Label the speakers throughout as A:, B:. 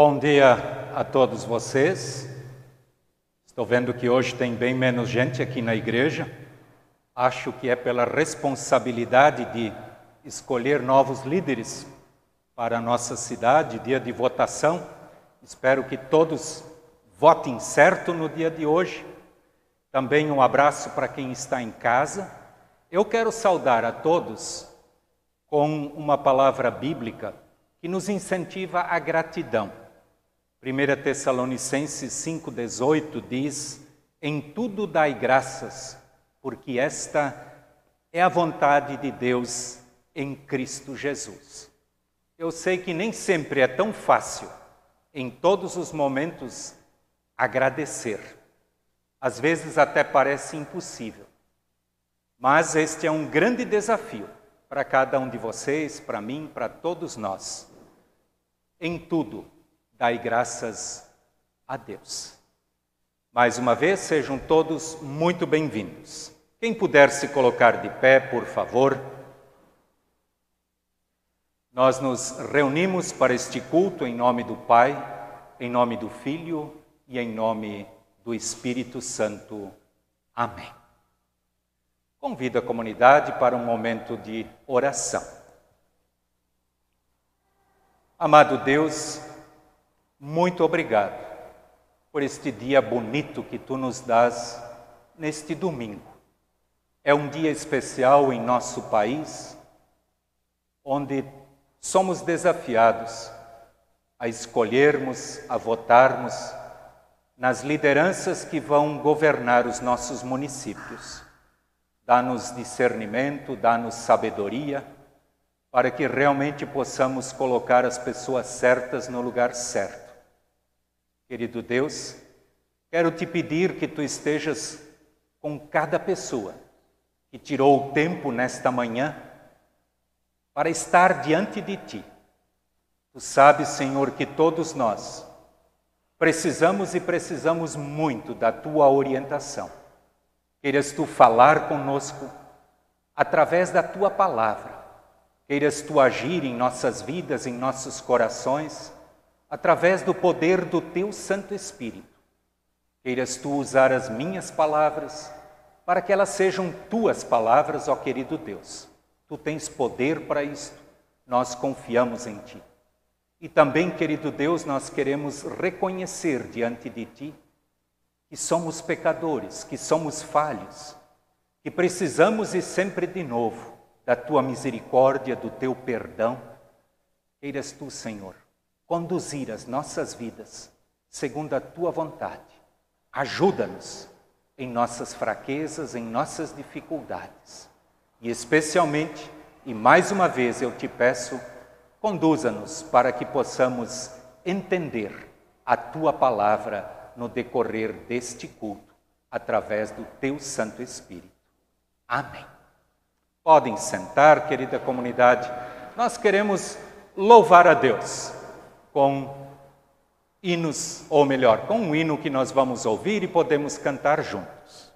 A: Bom dia a todos vocês. Estou vendo que hoje tem bem menos gente aqui na igreja. Acho que é pela responsabilidade de escolher novos líderes para a nossa cidade, dia de votação. Espero que todos votem certo no dia de hoje. Também um abraço para quem está em casa. Eu quero saudar a todos com uma palavra bíblica que nos incentiva a gratidão. 1 Tessalonicenses 5,18 diz: Em tudo dai graças, porque esta é a vontade de Deus em Cristo Jesus. Eu sei que nem sempre é tão fácil, em todos os momentos, agradecer. Às vezes até parece impossível. Mas este é um grande desafio para cada um de vocês, para mim, para todos nós. Em tudo, dai graças a Deus. Mais uma vez, sejam todos muito bem-vindos. Quem puder se colocar de pé, por favor. Nós nos reunimos para este culto em nome do Pai, em nome do Filho e em nome do Espírito Santo. Amém. Convido a comunidade para um momento de oração. Amado Deus, muito obrigado por este dia bonito que tu nos dás neste domingo. É um dia especial em nosso país, onde somos desafiados a escolhermos, a votarmos nas lideranças que vão governar os nossos municípios. Dá-nos discernimento, dá-nos sabedoria, para que realmente possamos colocar as pessoas certas no lugar certo. Querido Deus, quero te pedir que tu estejas com cada pessoa que tirou o tempo nesta manhã para estar diante de ti. Tu sabes, Senhor, que todos nós precisamos e precisamos muito da tua orientação. Queiras tu falar conosco através da tua palavra. Queiras tu agir em nossas vidas, em nossos corações, através do poder do teu Santo Espírito. Queiras tu usar as minhas palavras para que elas sejam tuas palavras, ó querido Deus Tu tens poder para isto, nós confiamos em Ti. E também, querido Deus, nós queremos reconhecer diante de Ti que somos pecadores, que somos falhos, que precisamos e sempre de novo da Tua misericórdia, do Teu perdão. Queiras Tu, Senhor, conduzir as nossas vidas segundo a Tua vontade. Ajuda-nos em nossas fraquezas, em nossas dificuldades e especialmente, e mais uma vez eu te peço, conduza-nos para que possamos entender a tua palavra no decorrer deste culto, através do teu Santo Espírito. Amém. Podem sentar, querida comunidade. Nós queremos louvar a Deus com hinos, ou melhor, com um hino que nós vamos ouvir e podemos cantar juntos.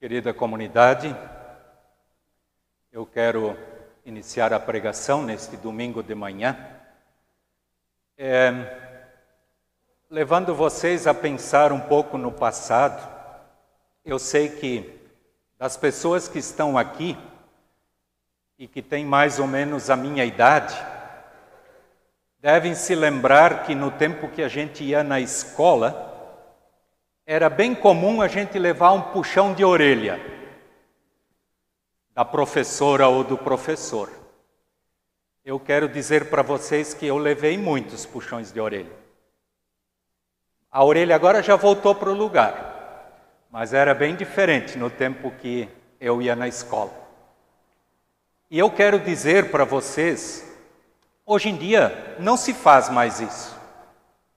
A: Querida comunidade, eu quero iniciar a pregação neste domingo de manhã, é, levando vocês a pensar um pouco no passado. Eu sei que das pessoas que estão aqui e que têm mais ou menos a minha idade, devem se lembrar que no tempo que a gente ia na escola, era bem comum a gente levar um puxão de orelha da professora ou do professor. Eu quero dizer para vocês que eu levei muitos puxões de orelha. A orelha agora já voltou para o lugar, mas era bem diferente no tempo que eu ia na escola. E eu quero dizer para vocês, hoje em dia não se faz mais isso.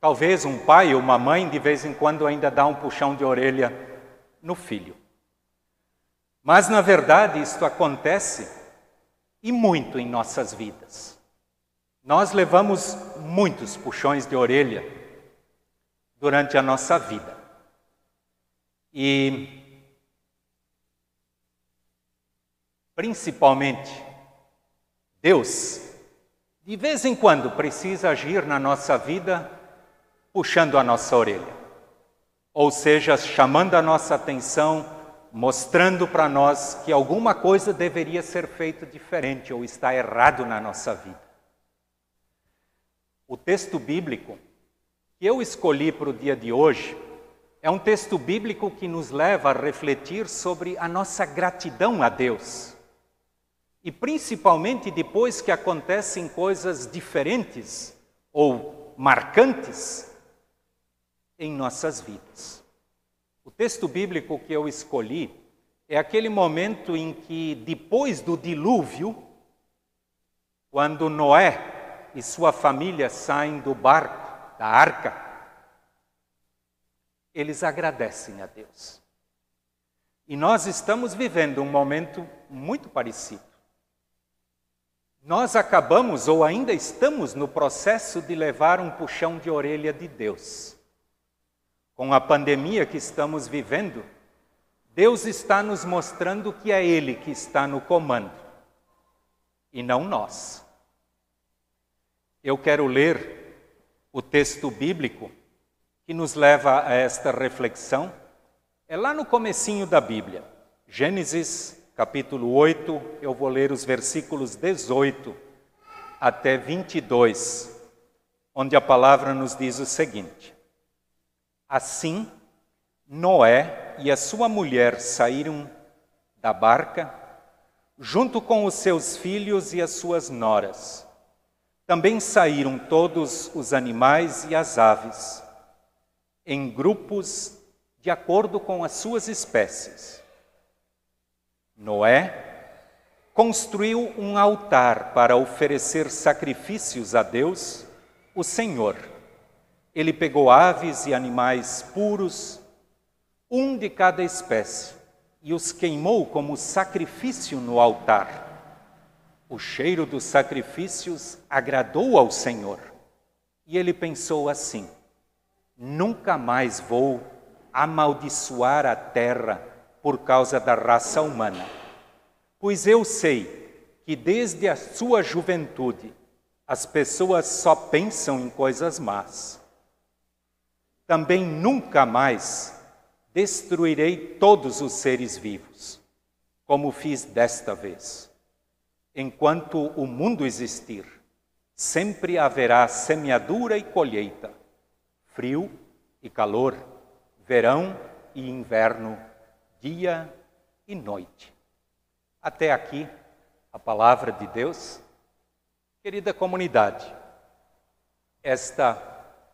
A: Talvez um pai ou uma mãe de vez em quando ainda dá um puxão de orelha no filho. Mas na verdade isto acontece e muito em nossas vidas. Nós levamos muitos puxões de orelha durante a nossa vida. E principalmente Deus, de vez em quando precisa agir na nossa vida puxando a nossa orelha, ou seja, chamando a nossa atenção, mostrando para nós que alguma coisa deveria ser feita diferente ou está errado na nossa vida. O texto bíblico que eu escolhi para o dia de hoje é um texto bíblico que nos leva a refletir sobre a nossa gratidão a Deus. E principalmente depois que acontecem coisas diferentes ou marcantes em nossas vidas. O texto bíblico que eu escolhi é aquele momento em que, depois do dilúvio, quando Noé e sua família saem do barco, da arca, eles agradecem a Deus. E nós estamos vivendo um momento muito parecido. Nós acabamos ou ainda estamos no processo de levar um puxão de orelha de Deus. Com a pandemia que estamos vivendo, Deus está nos mostrando que é Ele que está no comando e não nós. Eu quero ler o texto bíblico que nos leva a esta reflexão. É lá no comecinho da Bíblia, Gênesis capítulo 8, eu vou ler os versículos 18 até 22, onde a palavra nos diz o seguinte: Assim, Noé e a sua mulher saíram da barca, junto com os seus filhos e as suas noras. Também saíram todos os animais e as aves, em grupos de acordo com as suas espécies. Noé construiu um altar para oferecer sacrifícios a Deus, o Senhor ele pegou aves e animais puros, um de cada espécie, e os queimou como sacrifício no altar. O cheiro dos sacrifícios agradou ao Senhor, e ele pensou assim: nunca mais vou amaldiçoar a terra por causa da raça humana, pois eu sei que desde a sua juventude as pessoas só pensam em coisas más também nunca mais destruirei todos os seres vivos, como fiz desta vez. Enquanto o mundo existir, sempre haverá semeadura e colheita, frio e calor, verão e inverno, dia e noite. Até aqui a palavra de Deus. Querida comunidade, esta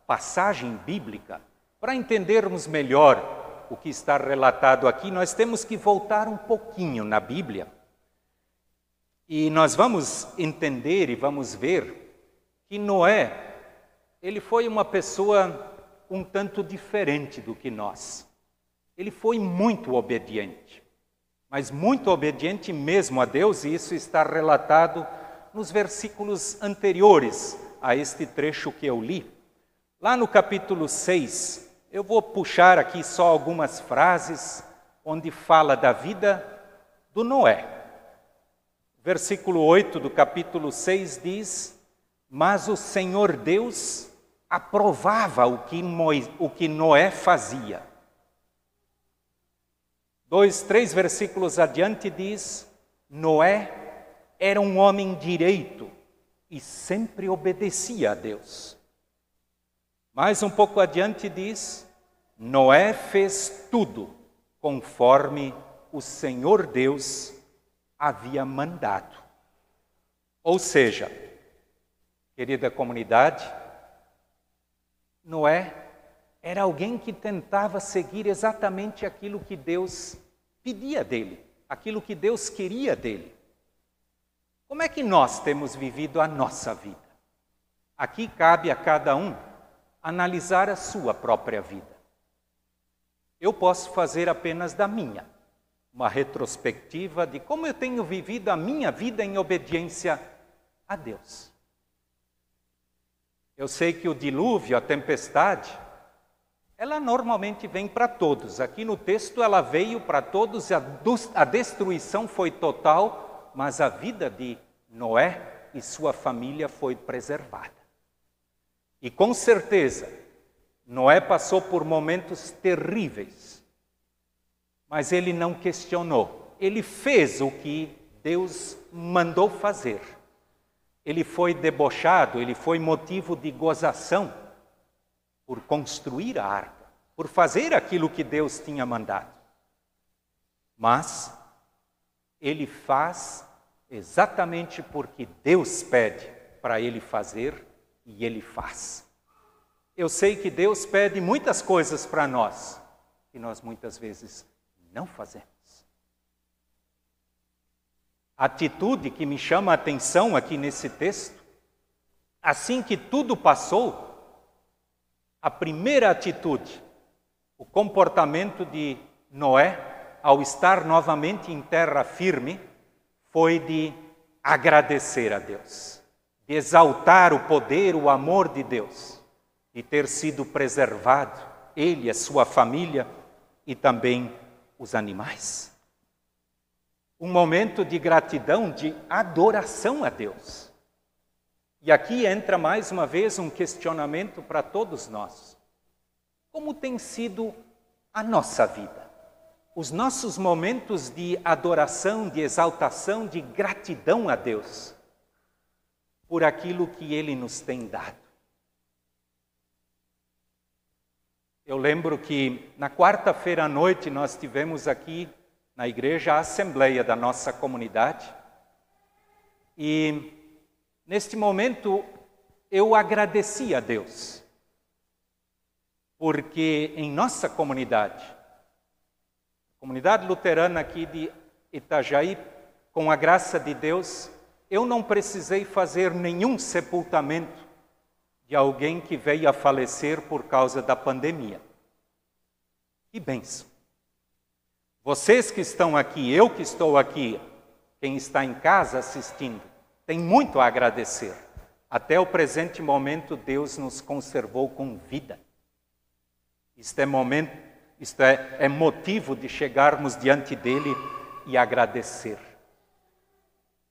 A: passagem bíblica para entendermos melhor o que está relatado aqui, nós temos que voltar um pouquinho na Bíblia. E nós vamos entender e vamos ver que Noé, ele foi uma pessoa um tanto diferente do que nós. Ele foi muito obediente, mas muito obediente mesmo a Deus, e isso está relatado nos versículos anteriores a este trecho que eu li. Lá no capítulo 6, eu vou puxar aqui só algumas frases onde fala da vida do Noé. Versículo 8 do capítulo 6 diz: Mas o Senhor Deus aprovava o que, o que Noé fazia. Dois, três versículos adiante diz: Noé era um homem direito e sempre obedecia a Deus. Mais um pouco adiante diz: Noé fez tudo conforme o Senhor Deus havia mandado. Ou seja, querida comunidade, Noé era alguém que tentava seguir exatamente aquilo que Deus pedia dele, aquilo que Deus queria dele. Como é que nós temos vivido a nossa vida? Aqui cabe a cada um analisar a sua própria vida. Eu posso fazer apenas da minha, uma retrospectiva de como eu tenho vivido a minha vida em obediência a Deus. Eu sei que o dilúvio, a tempestade, ela normalmente vem para todos. Aqui no texto ela veio para todos, a destruição foi total, mas a vida de Noé e sua família foi preservada. E com certeza, Noé passou por momentos terríveis, mas ele não questionou. Ele fez o que Deus mandou fazer. Ele foi debochado, ele foi motivo de gozação por construir a arca, por fazer aquilo que Deus tinha mandado. Mas ele faz exatamente porque Deus pede para ele fazer e ele faz. Eu sei que Deus pede muitas coisas para nós que nós muitas vezes não fazemos. A atitude que me chama a atenção aqui nesse texto, assim que tudo passou, a primeira atitude, o comportamento de Noé, ao estar novamente em terra firme, foi de agradecer a Deus, de exaltar o poder, o amor de Deus de ter sido preservado, ele, a sua família e também os animais. Um momento de gratidão, de adoração a Deus. E aqui entra mais uma vez um questionamento para todos nós. Como tem sido a nossa vida? Os nossos momentos de adoração, de exaltação, de gratidão a Deus por aquilo que Ele nos tem dado. Eu lembro que na quarta-feira à noite nós tivemos aqui na igreja a assembleia da nossa comunidade. E neste momento eu agradeci a Deus, porque em nossa comunidade, comunidade luterana aqui de Itajaí, com a graça de Deus, eu não precisei fazer nenhum sepultamento de alguém que veio a falecer por causa da pandemia. Que benção! Vocês que estão aqui, eu que estou aqui, quem está em casa assistindo, tem muito a agradecer. Até o presente momento, Deus nos conservou com vida. Isto é momento, isto é, é motivo de chegarmos diante dele e agradecer.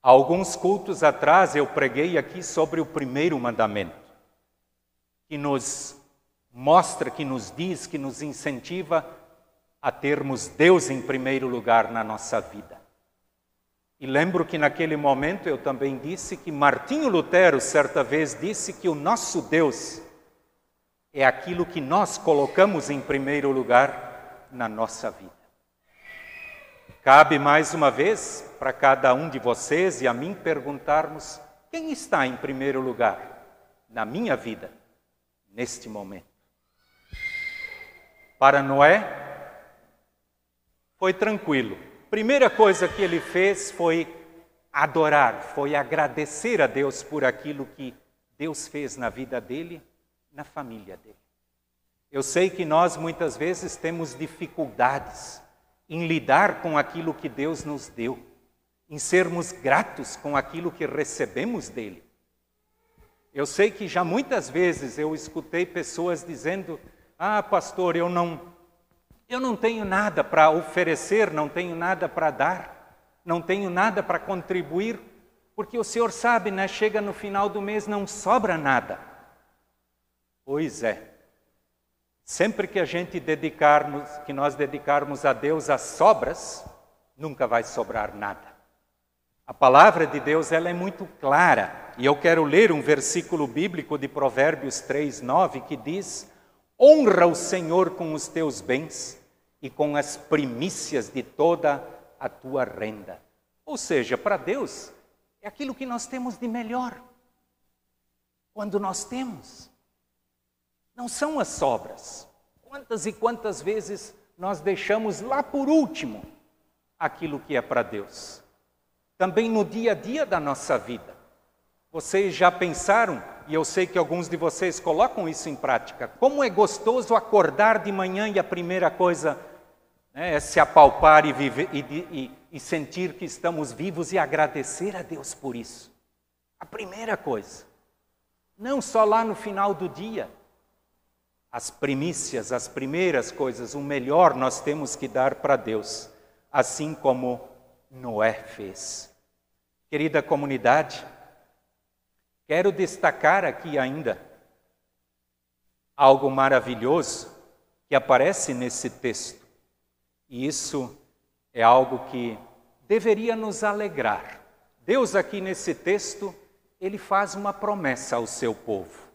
A: Alguns cultos atrás eu preguei aqui sobre o primeiro mandamento que nos mostra, que nos diz, que nos incentiva a termos Deus em primeiro lugar na nossa vida. E lembro que naquele momento eu também disse que Martinho Lutero certa vez disse que o nosso Deus é aquilo que nós colocamos em primeiro lugar na nossa vida. Cabe mais uma vez para cada um de vocês e a mim perguntarmos: quem está em primeiro lugar na minha vida? neste momento. Para Noé, foi tranquilo. Primeira coisa que ele fez foi adorar, foi agradecer a Deus por aquilo que Deus fez na vida dele, na família dele. Eu sei que nós muitas vezes temos dificuldades em lidar com aquilo que Deus nos deu, em sermos gratos com aquilo que recebemos dele. Eu sei que já muitas vezes eu escutei pessoas dizendo: Ah, pastor, eu não, Eu não tenho nada para oferecer, não tenho nada para dar, não tenho nada para contribuir, porque o Senhor sabe, né? Chega no final do mês, não sobra nada. Pois é. Sempre que a gente dedicarmos, que nós dedicarmos a Deus as sobras, nunca vai sobrar nada. A palavra de Deus ela é muito clara, e eu quero ler um versículo bíblico de Provérbios 3, 9, que diz: Honra o Senhor com os teus bens e com as primícias de toda a tua renda. Ou seja, para Deus, é aquilo que nós temos de melhor. Quando nós temos. Não são as sobras. Quantas e quantas vezes nós deixamos lá por último aquilo que é para Deus? Também no dia a dia da nossa vida. Vocês já pensaram, e eu sei que alguns de vocês colocam isso em prática, como é gostoso acordar de manhã e a primeira coisa né, é se apalpar e, viver, e, e, e sentir que estamos vivos e agradecer a Deus por isso. A primeira coisa. Não só lá no final do dia. As primícias, as primeiras coisas, o melhor nós temos que dar para Deus, assim como Noé fez. Querida comunidade, quero destacar aqui ainda algo maravilhoso que aparece nesse texto. E isso é algo que deveria nos alegrar. Deus, aqui nesse texto, ele faz uma promessa ao seu povo.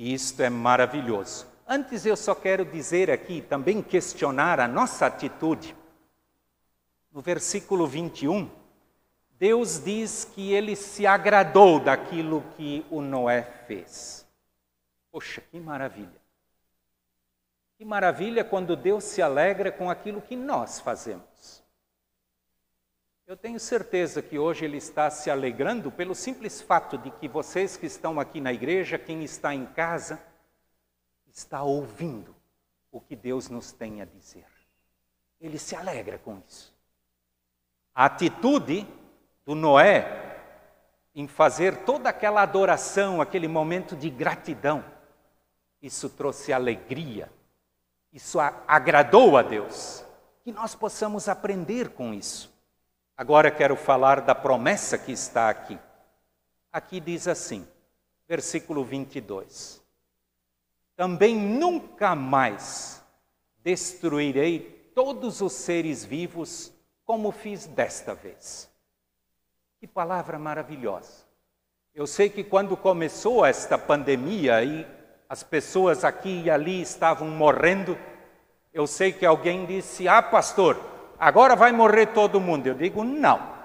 A: E isto é maravilhoso. Antes, eu só quero dizer aqui, também questionar a nossa atitude. No versículo 21, Deus diz que ele se agradou daquilo que o Noé fez. Poxa, que maravilha! Que maravilha quando Deus se alegra com aquilo que nós fazemos. Eu tenho certeza que hoje Ele está se alegrando pelo simples fato de que vocês que estão aqui na igreja, quem está em casa, está ouvindo o que Deus nos tem a dizer. Ele se alegra com isso. A atitude do Noé em fazer toda aquela adoração, aquele momento de gratidão, isso trouxe alegria isso agradou a Deus. Que nós possamos aprender com isso. Agora quero falar da promessa que está aqui. Aqui diz assim, versículo 22. Também nunca mais destruirei todos os seres vivos como fiz desta vez. Que palavra maravilhosa. Eu sei que quando começou esta pandemia e as pessoas aqui e ali estavam morrendo. Eu sei que alguém disse: Ah, pastor, agora vai morrer todo mundo. Eu digo: Não.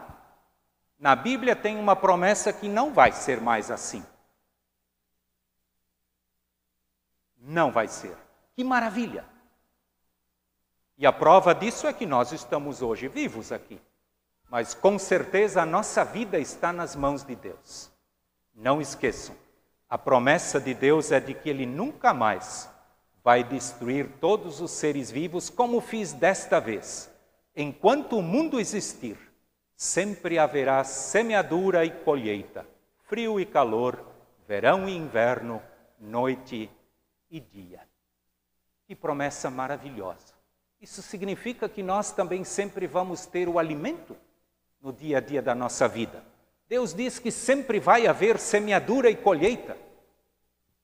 A: Na Bíblia tem uma promessa que não vai ser mais assim. Não vai ser. Que maravilha! E a prova disso é que nós estamos hoje vivos aqui. Mas com certeza a nossa vida está nas mãos de Deus. Não esqueçam. A promessa de Deus é de que Ele nunca mais vai destruir todos os seres vivos como fiz desta vez. Enquanto o mundo existir, sempre haverá semeadura e colheita, frio e calor, verão e inverno, noite e dia. Que promessa maravilhosa! Isso significa que nós também sempre vamos ter o alimento no dia a dia da nossa vida. Deus diz que sempre vai haver semeadura e colheita.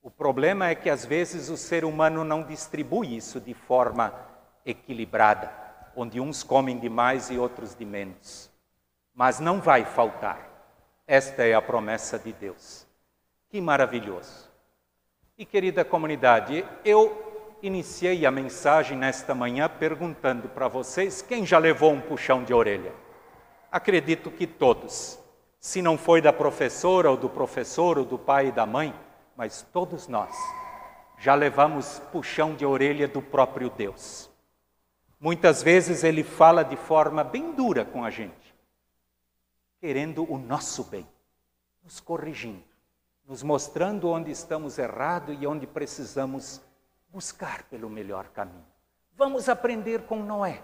A: O problema é que às vezes o ser humano não distribui isso de forma equilibrada, onde uns comem demais e outros de menos. Mas não vai faltar. Esta é a promessa de Deus. Que maravilhoso. E querida comunidade, eu iniciei a mensagem nesta manhã perguntando para vocês quem já levou um puxão de orelha. Acredito que todos. Se não foi da professora ou do professor ou do pai e da mãe, mas todos nós já levamos puxão de orelha do próprio Deus. Muitas vezes ele fala de forma bem dura com a gente, querendo o nosso bem, nos corrigindo, nos mostrando onde estamos errados e onde precisamos buscar pelo melhor caminho. Vamos aprender com Noé.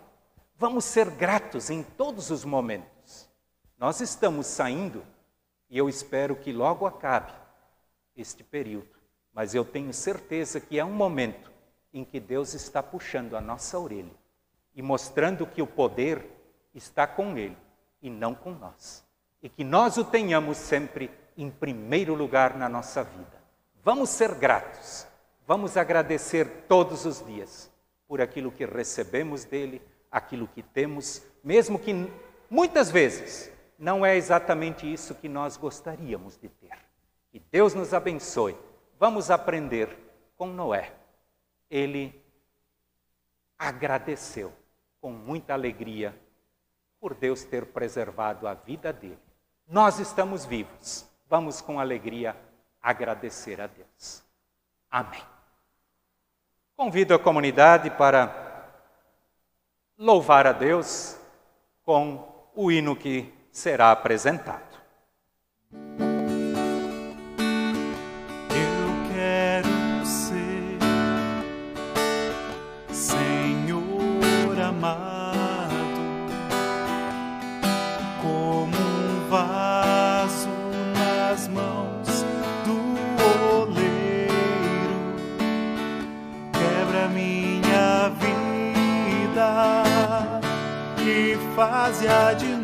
A: Vamos ser gratos em todos os momentos. Nós estamos saindo e eu espero que logo acabe este período, mas eu tenho certeza que é um momento em que Deus está puxando a nossa orelha e mostrando que o poder está com Ele e não com nós. E que nós o tenhamos sempre em primeiro lugar na nossa vida. Vamos ser gratos, vamos agradecer todos os dias por aquilo que recebemos dele, aquilo que temos, mesmo que muitas vezes não é exatamente isso que nós gostaríamos de ter. Que Deus nos abençoe. Vamos aprender com Noé. Ele agradeceu com muita alegria por Deus ter preservado a vida dele. Nós estamos vivos. Vamos com alegria agradecer a Deus. Amém. Convido a comunidade para louvar a Deus com o hino que será apresentado.
B: Fazia de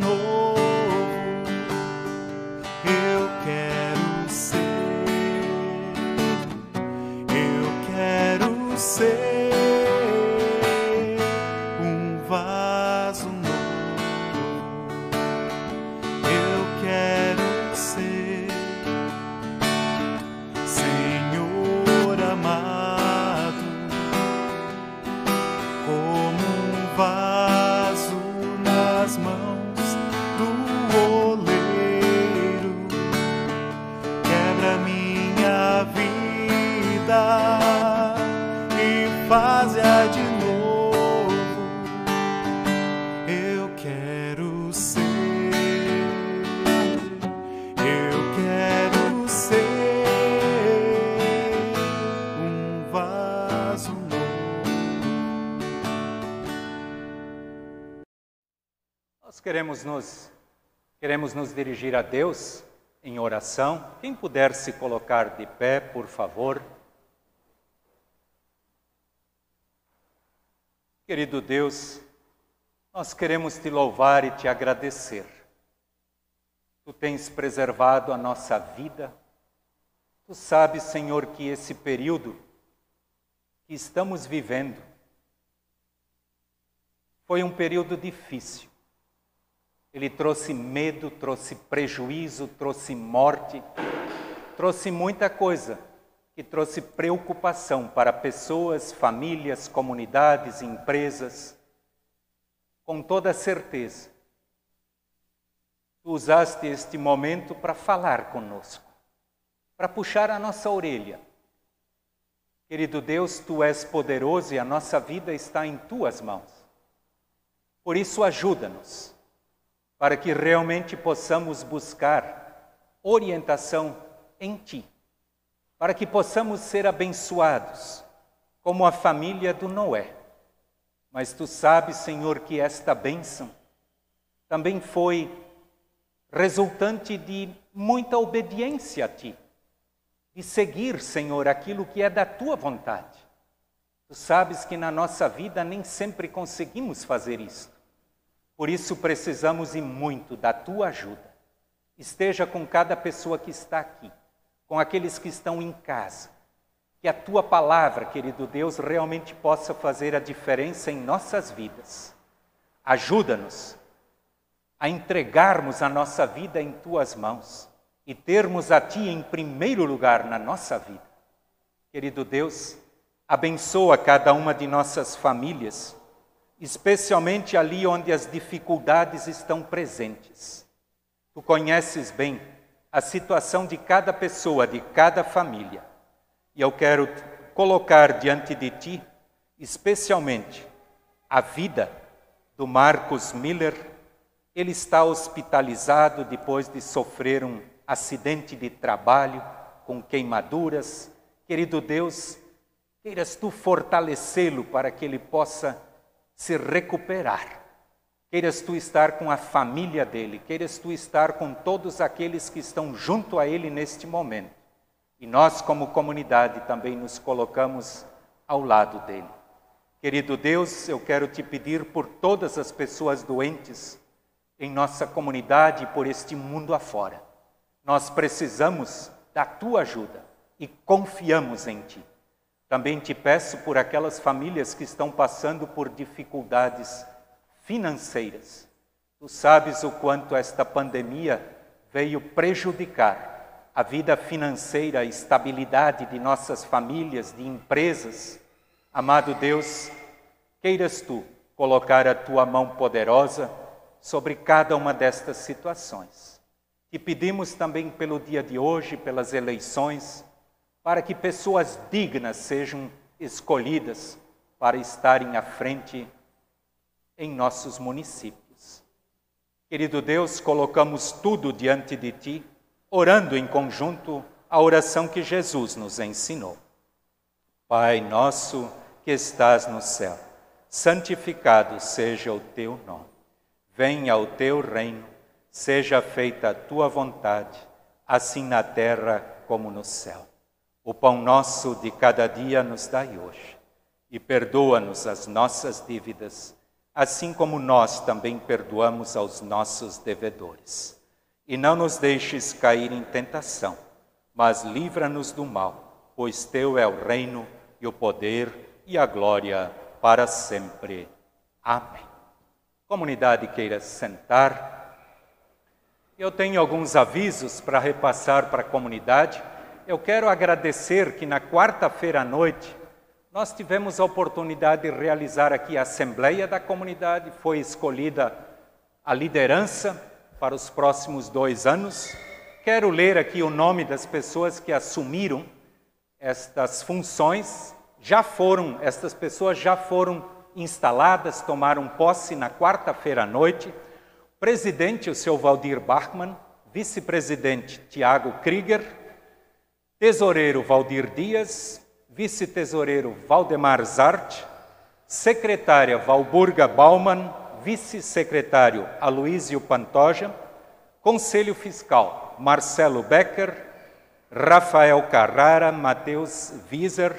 A: queremos nos, queremos nos dirigir a Deus em oração. Quem puder se colocar de pé, por favor. Querido Deus, nós queremos te louvar e te agradecer. Tu tens preservado a nossa vida. Tu sabes, Senhor, que esse período que estamos vivendo foi um período difícil. Ele trouxe medo, trouxe prejuízo, trouxe morte, trouxe muita coisa que trouxe preocupação para pessoas, famílias, comunidades, empresas. Com toda certeza, tu usaste este momento para falar conosco, para puxar a nossa orelha. Querido Deus, tu és poderoso e a nossa vida está em tuas mãos. Por isso, ajuda-nos para que realmente possamos buscar orientação em Ti, para que possamos ser abençoados, como a família do Noé. Mas Tu sabes, Senhor, que esta bênção também foi resultante de muita obediência a Ti, de seguir, Senhor, aquilo que é da Tua vontade. Tu sabes que na nossa vida nem sempre conseguimos fazer isso. Por isso precisamos e muito da tua ajuda. Esteja com cada pessoa que está aqui, com aqueles que estão em casa. Que a tua palavra, querido Deus, realmente possa fazer a diferença em nossas vidas. Ajuda-nos a entregarmos a nossa vida em tuas mãos e termos a ti em primeiro lugar na nossa vida. Querido Deus, abençoa cada uma de nossas famílias especialmente ali onde as dificuldades estão presentes. Tu conheces bem a situação de cada pessoa, de cada família. E eu quero colocar diante de ti, especialmente, a vida do Marcos Miller. Ele está hospitalizado depois de sofrer um acidente de trabalho com queimaduras. Querido Deus, queiras tu fortalecê-lo para que ele possa se recuperar. Queiras tu estar com a família dele, queiras tu estar com todos aqueles que estão junto a ele neste momento. E nós, como comunidade, também nos colocamos ao lado dele. Querido Deus, eu quero te pedir por todas as pessoas doentes em nossa comunidade e por este mundo afora. Nós precisamos da tua ajuda e confiamos em ti. Também te peço por aquelas famílias que estão passando por dificuldades financeiras. Tu sabes o quanto esta pandemia veio prejudicar a vida financeira, a estabilidade de nossas famílias, de empresas. Amado Deus, queiras tu colocar a tua mão poderosa sobre cada uma destas situações. Te pedimos também pelo dia de hoje, pelas eleições, para que pessoas dignas sejam escolhidas para estarem à frente em nossos municípios. Querido Deus, colocamos tudo diante de Ti, orando em conjunto a oração que Jesus nos ensinou. Pai nosso que estás no céu, santificado seja o Teu nome. Venha o Teu reino, seja feita a Tua vontade, assim na terra como no céu. O pão nosso de cada dia nos dai hoje, e perdoa-nos as nossas dívidas, assim como nós também perdoamos aos nossos devedores. E não nos deixes cair em tentação, mas livra-nos do mal, pois teu é o reino e o poder e a glória para sempre. Amém. Comunidade queira sentar. Eu tenho alguns avisos para repassar para a comunidade eu quero agradecer que na quarta-feira à noite nós tivemos a oportunidade de realizar aqui a Assembleia da Comunidade, foi escolhida a liderança para os próximos dois anos. Quero ler aqui o nome das pessoas que assumiram estas funções. Já foram, estas pessoas já foram instaladas, tomaram posse na quarta-feira à noite. Presidente, o seu Valdir Bachmann, vice-presidente, Tiago Krieger, Tesoureiro Valdir Dias, vice-tesoureiro Valdemar Zart, secretária Valburga Baumann, vice-secretário Aloísio Pantoja, Conselho Fiscal Marcelo Becker, Rafael Carrara, Matheus Wieser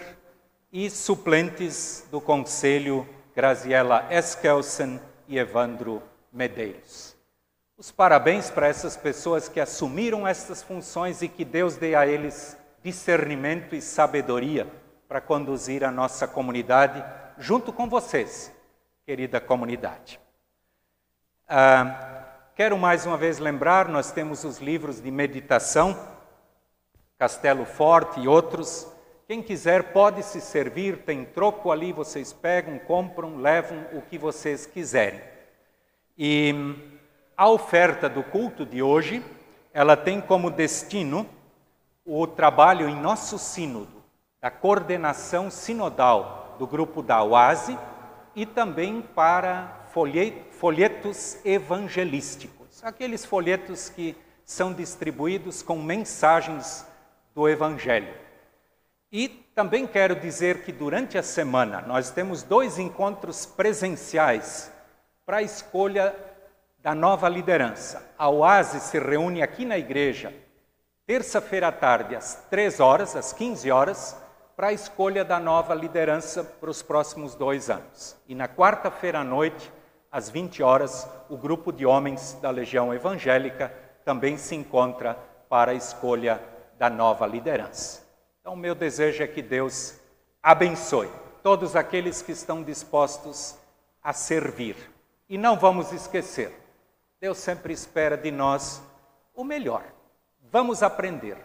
A: e suplentes do Conselho Graziela Eskelsen e Evandro Medeiros. Os parabéns para essas pessoas que assumiram essas funções e que Deus dê a eles discernimento e sabedoria para conduzir a nossa comunidade junto com vocês, querida comunidade. Ah, quero mais uma vez lembrar: nós temos os livros de meditação, Castelo Forte e outros. Quem quiser pode se servir, tem troco ali, vocês pegam, compram, levam o que vocês quiserem. E a oferta do culto de hoje, ela tem como destino o trabalho em nosso sínodo, da coordenação sinodal do grupo da UASE e também para folhetos evangelísticos, aqueles folhetos que são distribuídos com mensagens do Evangelho. E também quero dizer que durante a semana nós temos dois encontros presenciais para a escolha da nova liderança. A OASE se reúne aqui na igreja terça-feira à tarde, às 3 horas, às 15 horas, para a escolha da nova liderança para os próximos dois anos. E na quarta-feira à noite, às 20 horas, o grupo de homens da Legião Evangélica também se encontra para a escolha da nova liderança. Então, meu desejo é que Deus abençoe todos aqueles que estão dispostos a servir. E não vamos esquecer, Deus sempre espera de nós o melhor. Vamos aprender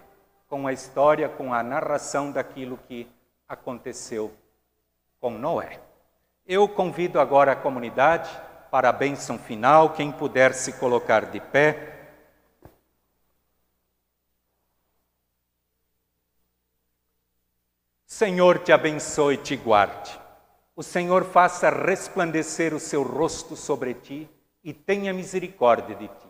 A: com a história, com a narração daquilo que aconteceu com Noé. Eu convido agora a comunidade para a bênção final, quem puder se colocar de pé. Senhor te abençoe e te guarde. O Senhor faça resplandecer o seu rosto sobre ti e tenha misericórdia de ti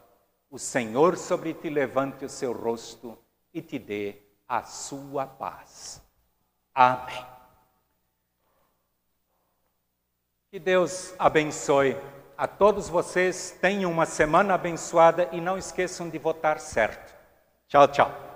A: o Senhor sobre ti levante o seu rosto e te dê a sua paz. Amém. Que Deus abençoe a todos vocês. Tenham uma semana abençoada e não esqueçam de votar certo. Tchau, tchau.